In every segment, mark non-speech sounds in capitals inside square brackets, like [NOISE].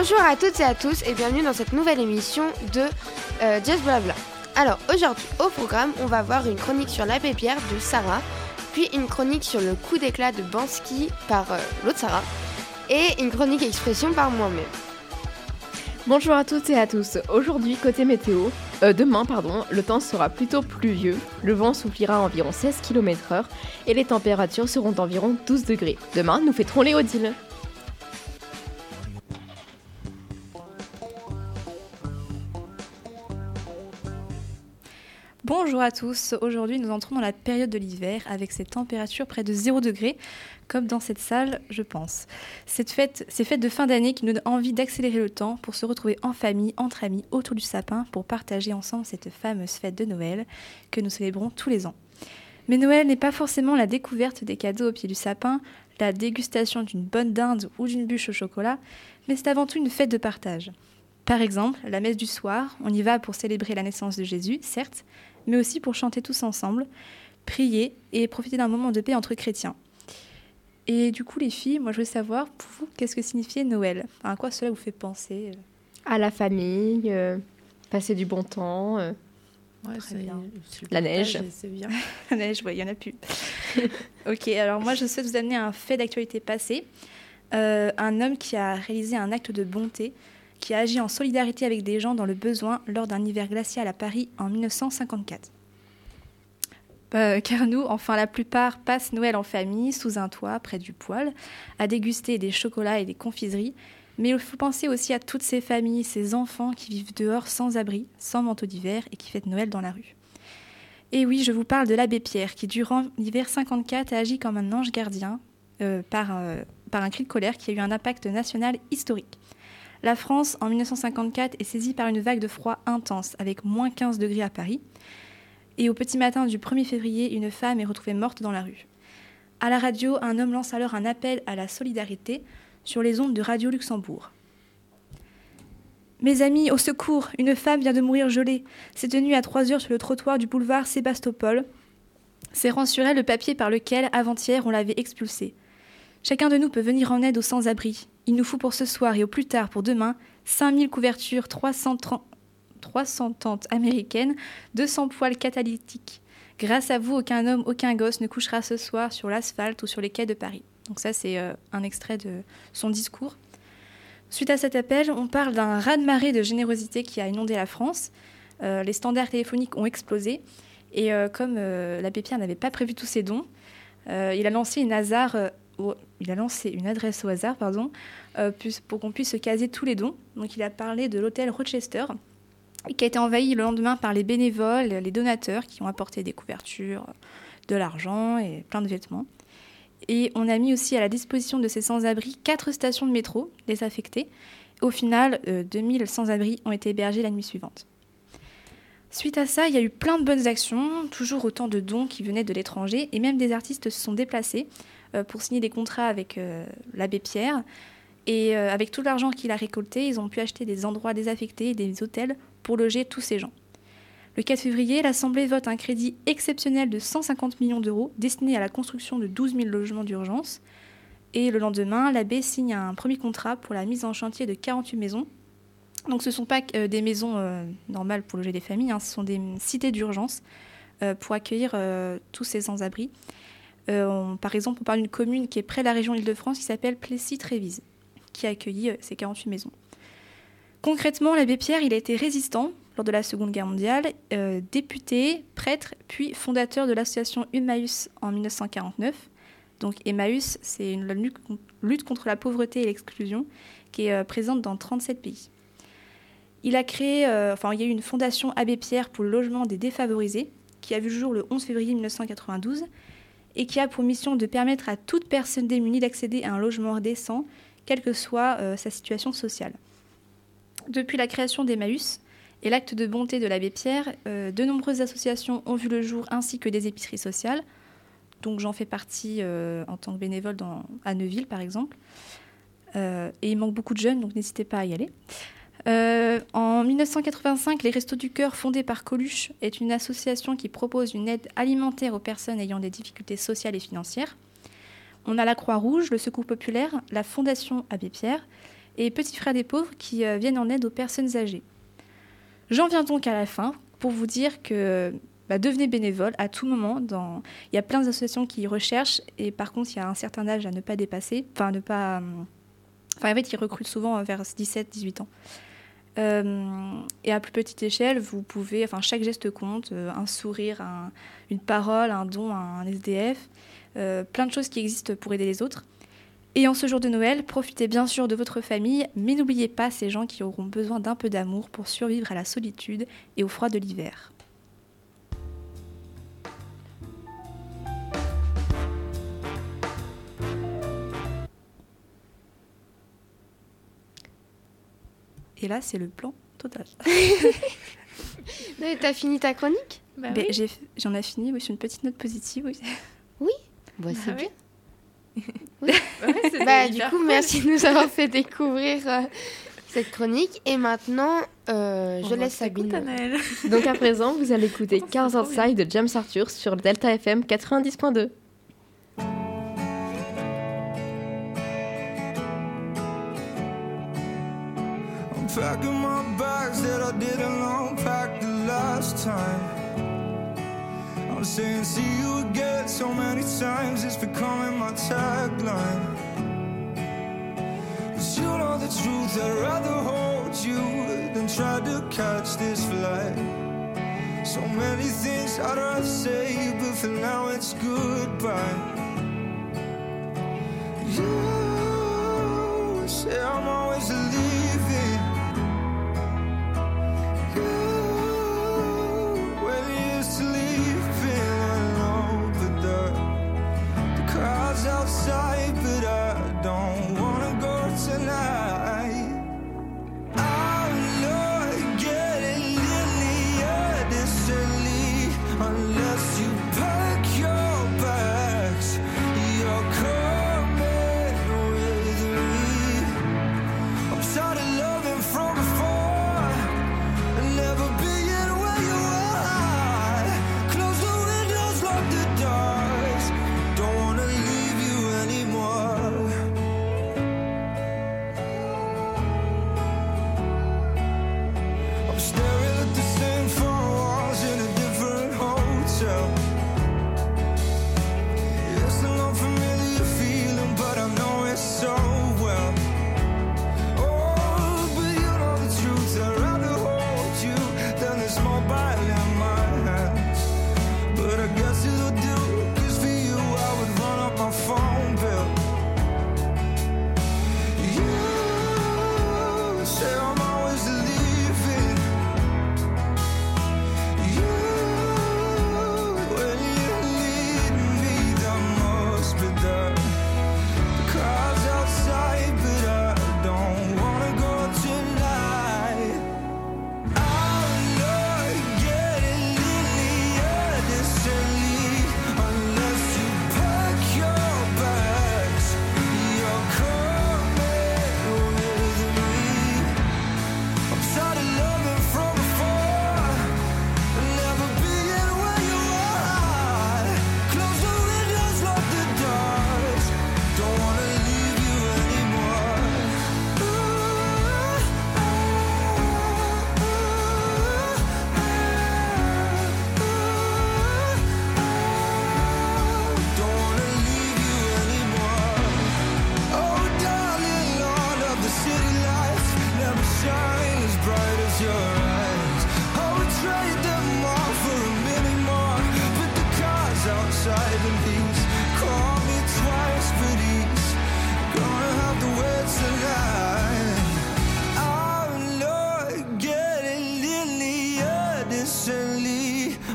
Bonjour à toutes et à tous et bienvenue dans cette nouvelle émission de euh, Just Blabla. Alors aujourd'hui au programme on va voir une chronique sur l'abbé Pierre de Sarah, puis une chronique sur le coup d'éclat de Bansky par euh, l'autre Sarah et une chronique expression par moi-même. Bonjour à toutes et à tous. Aujourd'hui, côté météo, euh, demain, pardon, le temps sera plutôt pluvieux, le vent soufflera à environ 16 km/h et les températures seront d'environ 12 degrés. Demain, nous fêterons les Odile. Bonjour à tous, aujourd'hui nous entrons dans la période de l'hiver avec ces températures près de 0 degré, comme dans cette salle je pense. Cette fête, ces fêtes de fin d'année qui nous donnent envie d'accélérer le temps pour se retrouver en famille, entre amis, autour du sapin, pour partager ensemble cette fameuse fête de Noël que nous célébrons tous les ans. Mais Noël n'est pas forcément la découverte des cadeaux au pied du sapin, la dégustation d'une bonne dinde ou d'une bûche au chocolat, mais c'est avant tout une fête de partage. Par exemple, la messe du soir, on y va pour célébrer la naissance de Jésus, certes, mais aussi pour chanter tous ensemble, prier et profiter d'un moment de paix entre chrétiens. Et du coup, les filles, moi je veux savoir, pour vous, qu'est-ce que signifiait Noël? À quoi cela vous fait penser À la famille, euh, passer du bon temps. euh, Ouais, Très bien. La neige. C'est bien. [LAUGHS] La neige, ouais, il y en a plus. [LAUGHS] ok, alors moi je souhaite vous amener un fait d'actualité passée. Euh, un homme qui a réalisé un acte de bonté, qui a agi en solidarité avec des gens dans le besoin lors d'un hiver glacial à Paris en 1954. Euh, car nous, enfin la plupart, passent Noël en famille, sous un toit, près du poêle, à déguster des chocolats et des confiseries. Mais il faut penser aussi à toutes ces familles, ces enfants qui vivent dehors sans abri, sans manteau d'hiver et qui fêtent Noël dans la rue. Et oui, je vous parle de l'abbé Pierre, qui durant l'hiver 54 a agi comme un ange gardien euh, euh, par un cri de colère qui a eu un impact national historique. La France, en 1954, est saisie par une vague de froid intense, avec moins 15 degrés à Paris. Et au petit matin du 1er février, une femme est retrouvée morte dans la rue. À la radio, un homme lance alors un appel à la solidarité sur les ondes de Radio Luxembourg. Mes amis, au secours, une femme vient de mourir gelée. S'est tenue à 3 heures sur le trottoir du boulevard Sébastopol. Serrant sur le papier par lequel, avant-hier, on l'avait expulsée. Chacun de nous peut venir en aide aux sans-abri. Il nous faut pour ce soir et au plus tard pour demain 5000 couvertures 330, 300 tentes américaines, 200 poils catalytiques. Grâce à vous, aucun homme, aucun gosse ne couchera ce soir sur l'asphalte ou sur les quais de Paris. Donc ça, c'est euh, un extrait de son discours. Suite à cet appel, on parle d'un raz-de-marée de générosité qui a inondé la France. Euh, les standards téléphoniques ont explosé. Et euh, comme euh, l'abbé Pierre n'avait pas prévu tous ces dons, il, a lancé une hasard, il a lancé une adresse au hasard pardon, euh, pour qu'on puisse se caser tous les dons. Donc il a parlé de l'hôtel Rochester, qui a été envahi le lendemain par les bénévoles, les donateurs qui ont apporté des couvertures, de l'argent et plein de vêtements. Et on a mis aussi à la disposition de ces sans-abri quatre stations de métro désaffectées. Au final, euh, 2000 sans-abri ont été hébergés la nuit suivante. Suite à ça, il y a eu plein de bonnes actions, toujours autant de dons qui venaient de l'étranger, et même des artistes se sont déplacés pour signer des contrats avec euh, l'abbé Pierre. Et euh, avec tout l'argent qu'il a récolté, ils ont pu acheter des endroits désaffectés des hôtels pour loger tous ces gens. Le 4 février, l'Assemblée vote un crédit exceptionnel de 150 millions d'euros destiné à la construction de 12 000 logements d'urgence. Et le lendemain, l'abbé signe un premier contrat pour la mise en chantier de 48 maisons. Donc ce ne sont pas euh, des maisons euh, normales pour loger des familles, hein, ce sont des cités d'urgence euh, pour accueillir euh, tous ces sans-abri. Euh, par exemple, on parle d'une commune qui est près de la région Île-de-France qui s'appelle Plessis-Trévise, qui a accueilli euh, ces 48 maisons. Concrètement, l'abbé Pierre, il a été résistant lors de la Seconde Guerre mondiale, euh, député, prêtre, puis fondateur de l'association Emmaüs en 1949. Donc Emmaüs, c'est une lutte con- lutte contre la pauvreté et l'exclusion qui est euh, présente dans 37 pays. Il a créé, euh, enfin, il y a eu une fondation Abbé Pierre pour le logement des défavorisés, qui a vu le jour le 11 février 1992, et qui a pour mission de permettre à toute personne démunie d'accéder à un logement décent, quelle que soit euh, sa situation sociale. Depuis la création d'Emmaüs et l'acte de bonté de l'abbé Pierre, euh, de nombreuses associations ont vu le jour, ainsi que des épiceries sociales. Donc j'en fais partie euh, en tant que bénévole à Neuville, par exemple. Et il manque beaucoup de jeunes, donc n'hésitez pas à y aller. Euh, en 1985, les Restos du Cœur, fondés par Coluche, est une association qui propose une aide alimentaire aux personnes ayant des difficultés sociales et financières. On a la Croix-Rouge, le Secours populaire, la Fondation Abbé Pierre et petits frères des pauvres qui euh, viennent en aide aux personnes âgées. J'en viens donc à la fin pour vous dire que bah, devenez bénévole à tout moment. Il y a plein d'associations qui recherchent et par contre, il y a un certain âge à ne pas dépasser, enfin ne pas... euh, Enfin, en fait, ils recrutent souvent vers 17-18 ans. Euh, et à plus petite échelle, vous pouvez, enfin, chaque geste compte, euh, un sourire, un- une parole, un don, un SDF, euh, plein de choses qui existent pour aider les autres. Et en ce jour de Noël, profitez bien sûr de votre famille, mais n'oubliez pas ces gens qui auront besoin d'un peu d'amour pour survivre à la solitude et au froid de l'hiver. Et là, c'est le plan total. [LAUGHS] [LAUGHS] T'as fini ta chronique? Bah Ben, j'ai- J'en ai fini, oui, sur une petite note positive. Oui. Bah, c'est Ah bien. [LAUGHS] oui. Ouais, c'était Bah, du coup, cool. merci de nous avoir fait découvrir euh, cette chronique. Et maintenant, euh, je On laisse Sabine. Anaëlle. Donc à présent, vous allez écouter Oh, c'est 15 trop bien. Outside de James Arthur sur Delta FM 90.2. packing my bags that I didn't unpack the last time. I'm saying see you again so many times, it's becoming my tagline. Cause you know the truth, I'd rather hold you than try to catch this flight. So many things I'd rather say, but for now it's goodbye. You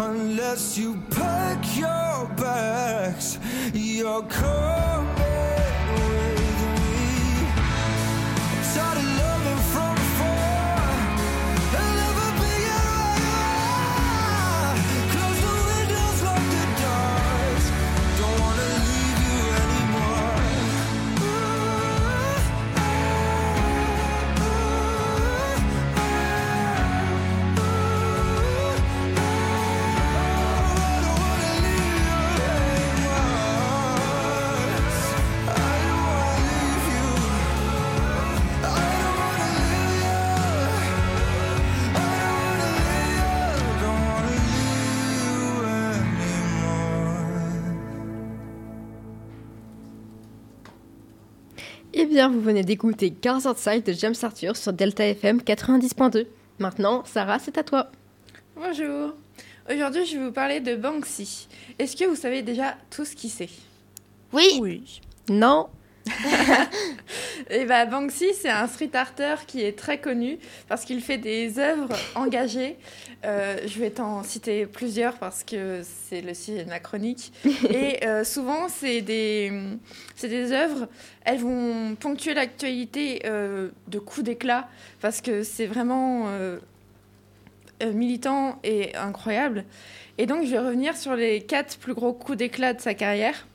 unless you pack your bags. You're coming with me. Bien, vous venez d'écouter Cars Outside de James Arthur sur Delta FM 90.2. Maintenant, Sarah, c'est à toi. Bonjour. Aujourd'hui, je vais vous parler de Banksy. Est-ce que vous savez déjà tout ce qui c'est? Oui, Oui. Non [LAUGHS] Et bah, Banksy, c'est un street arter qui est très connu parce qu'il fait des œuvres engagées. Euh, je vais t'en citer plusieurs parce que c'est le sujet de ma chronique. [LAUGHS] Et euh, souvent, c'est des, des œuvres, elles vont ponctuer l'actualité euh, de coups d'éclat parce que c'est vraiment militant et incroyable. Et donc, je vais revenir sur les quatre plus gros coups d'éclat de sa carrière.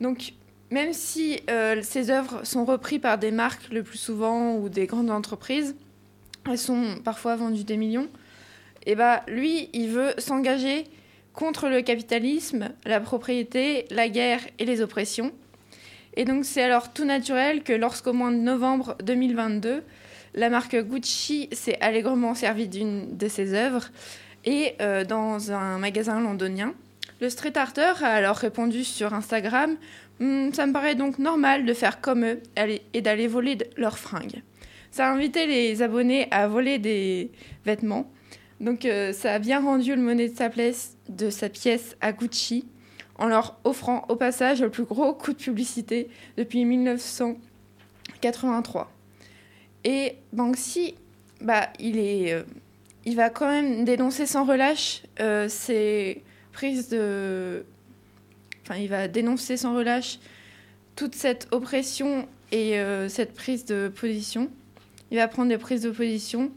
Donc, même si euh, ces œuvres sont reprises par des marques le plus souvent ou des grandes entreprises, elles sont parfois vendues des millions, et bah lui, il veut s'engager contre le capitalisme, la propriété, la guerre et les oppressions. Et donc c'est alors tout naturel que lorsqu'au mois de novembre 2022, la marque Gucci s'est allègrement servie d'une de ses œuvres et euh, dans un magasin londonien. Le street arter a alors répondu sur Instagram Hmm, Ça me paraît donc normal de faire comme eux et d'aller voler leurs fringues. Ça a invité les abonnés à voler des vêtements. Donc euh, ça a bien rendu le monnaie de sa, place, de sa pièce à Gucci en leur offrant au passage le plus gros coup de publicité depuis 1983. Et Banksy, bah, il, est, euh, il va quand même dénoncer sans relâche euh, ces prises de... Il va dénoncer sans relâche toute cette oppression et euh, cette prise de position. Il va prendre des prises de position.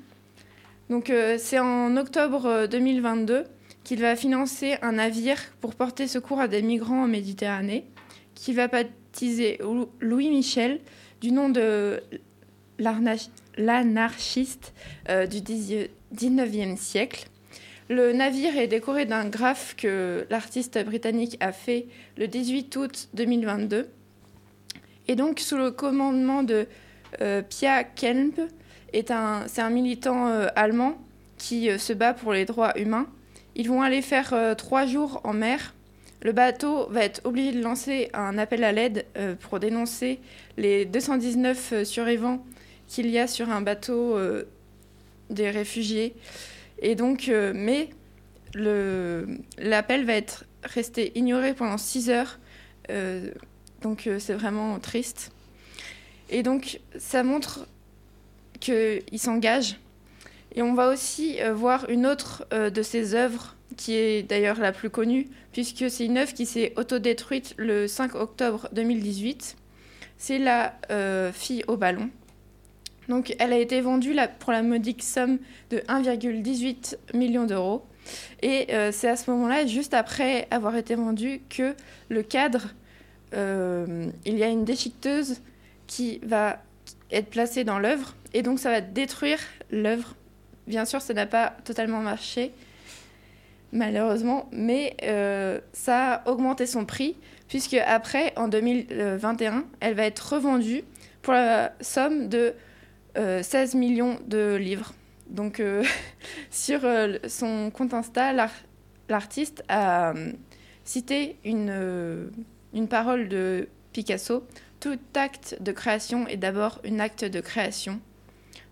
Donc euh, c'est en octobre euh, 2022 qu'il va financer un navire pour porter secours à des migrants en Méditerranée, qu'il va baptiser Lou- Louis Michel du nom de l'anarchiste euh, du 10 19e siècle. Le navire est décoré d'un graphe que l'artiste britannique a fait le 18 août 2022. Et donc, sous le commandement de euh, Pia un, c'est un militant euh, allemand qui euh, se bat pour les droits humains. Ils vont aller faire trois jours en mer. Le bateau va être obligé de lancer un appel à l'aide pour dénoncer les 219 euh, survivants qu'il y a sur un bateau des réfugiés. Et donc, euh, mais l'appel va être resté ignoré pendant six heures. Euh, donc, euh, c'est vraiment triste. Et donc, ça montre qu'il s'engage. Et on va aussi voir une autre de ses œuvres, qui est d'ailleurs la plus connue, puisque c'est une œuvre qui s'est autodétruite le 5 octobre 2018. C'est La fille au ballon. Donc, elle a été vendue pour la modique somme de 1,18 million d'euros. Et euh, c'est à ce moment-là, juste après avoir été vendue, que le cadre, euh, il y a une déchiqueteuse qui va être placée dans l'œuvre. Et donc, ça va détruire l'œuvre. Bien sûr, ça n'a pas totalement marché, malheureusement, mais euh, ça a augmenté son prix, puisque après, en 2021, elle va être revendue pour la somme de 16 millions de livres. Donc, euh, [LAUGHS] sur euh, son compte Insta, l'ar- l'artiste a euh, cité une, euh, une parole de Picasso. Tout acte de création est d'abord un acte de création.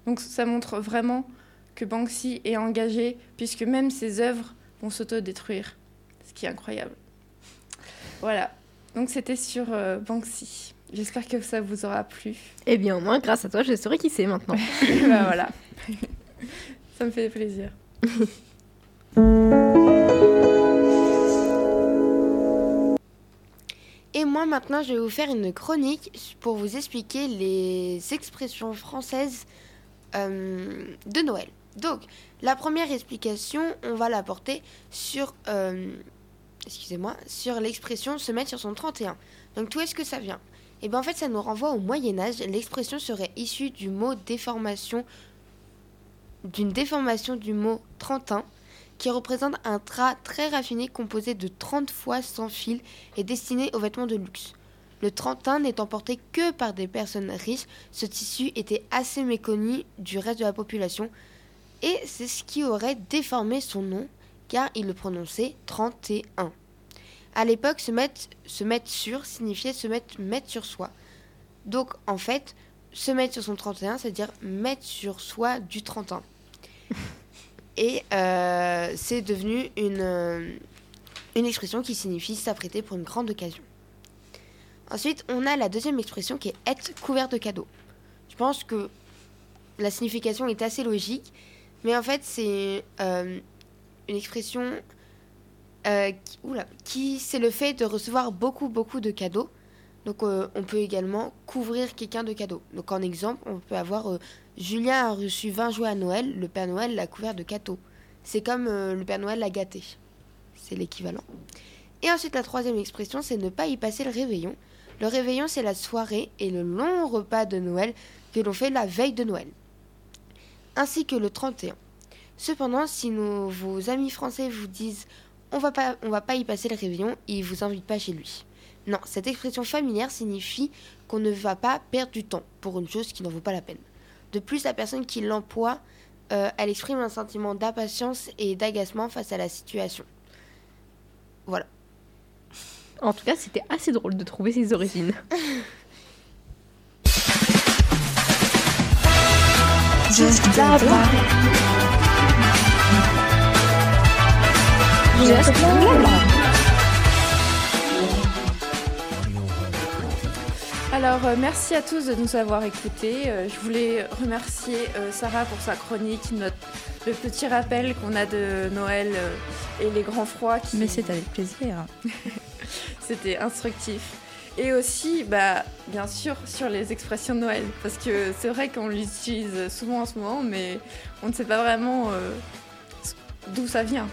Donc, ça montre vraiment que Banksy est engagé, puisque même ses œuvres vont s'autodétruire, ce qui est incroyable. Voilà. Donc, c'était sur euh, Banksy. J'espère que ça vous aura plu. Eh bien, au moins, grâce à toi, je saurai qui c'est maintenant. [LAUGHS] bah voilà. [LAUGHS] Ça me fait plaisir. [LAUGHS] Et moi maintenant je vais vous faire une chronique pour vous expliquer les expressions françaises euh, de Noël. Donc la première explication, on va la porter sur, euh, excusez-moi, sur l'expression se mettre sur son 31. Donc d'où est-ce que ça vient? Et bien en fait ça nous renvoie au Moyen Âge. L'expression serait issue du mot déformation, d'une déformation du mot 31 qui représente un drap très raffiné composé de 30 fois sans fil et destiné aux vêtements de luxe. Le 31 n'étant porté que par des personnes riches, ce tissu était assez méconnu du reste de la population et c'est ce qui aurait déformé son nom car il le prononçait 31. À l'époque, se mettre, se mettre sur signifiait se mettre, mettre sur soi. Donc en fait, se mettre sur son 31, c'est-à-dire mettre sur soi du 31. [LAUGHS] Et euh, c'est devenu une, euh, une expression qui signifie s'apprêter pour une grande occasion. Ensuite, on a la deuxième expression qui est être couvert de cadeaux. Je pense que la signification est assez logique, mais en fait, c'est euh, une expression euh, oula, qui c'est le fait de recevoir beaucoup, beaucoup de cadeaux. Donc, euh, on peut également couvrir quelqu'un de cadeaux. Donc, en exemple, on peut avoir euh, Julien a reçu 20 jouets à Noël, le Père Noël l'a couvert de cadeaux. C'est comme le Père Noël l'a gâté. C'est l'équivalent. Et ensuite, la troisième expression, c'est ne pas y passer le réveillon. Le réveillon, c'est la soirée et le long repas de Noël que l'on fait la veille de Noël, ainsi que le 31. Cependant, si nos, vos amis français vous disent on va pas, on va pas y passer le réveillon, ils vous invitent pas chez lui. Non, cette expression familière signifie qu'on ne va pas perdre du temps pour une chose qui n'en vaut pas la peine. De plus, la personne qui l'emploie, euh, elle exprime un sentiment d'impatience et d'agacement face à la situation. Voilà. En tout cas, c'était assez drôle de trouver ses origines. [LAUGHS] Just Alors, euh, merci à tous de nous avoir écoutés. Euh, je voulais remercier euh, Sarah pour sa chronique, notre, le petit rappel qu'on a de Noël et les grands froids. Qui, Mais c'est avec plaisir. [LAUGHS] C'était instructif. Et aussi, bah, bien sûr, sur les expressions de Noël. Parce que c'est vrai qu'on l'utilise souvent en ce moment, mais on ne sait pas vraiment euh, d'où ça vient.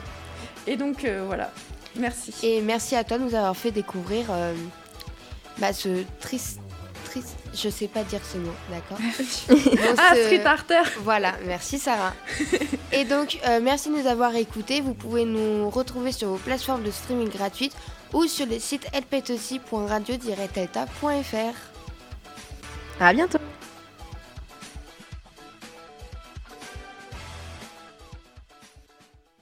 Et donc, euh, voilà. Merci. Et merci à toi de nous avoir fait découvrir euh, bah, ce triste, triste. Je sais pas dire ce mot, d'accord [LAUGHS] ah, ce- Street Arter Voilà, merci Sarah. [LAUGHS] Et donc, euh, merci de nous avoir écoutés. Vous pouvez nous retrouver sur vos plateformes de streaming gratuites ou sur le site lptossi.radio-delta.fr. À bientôt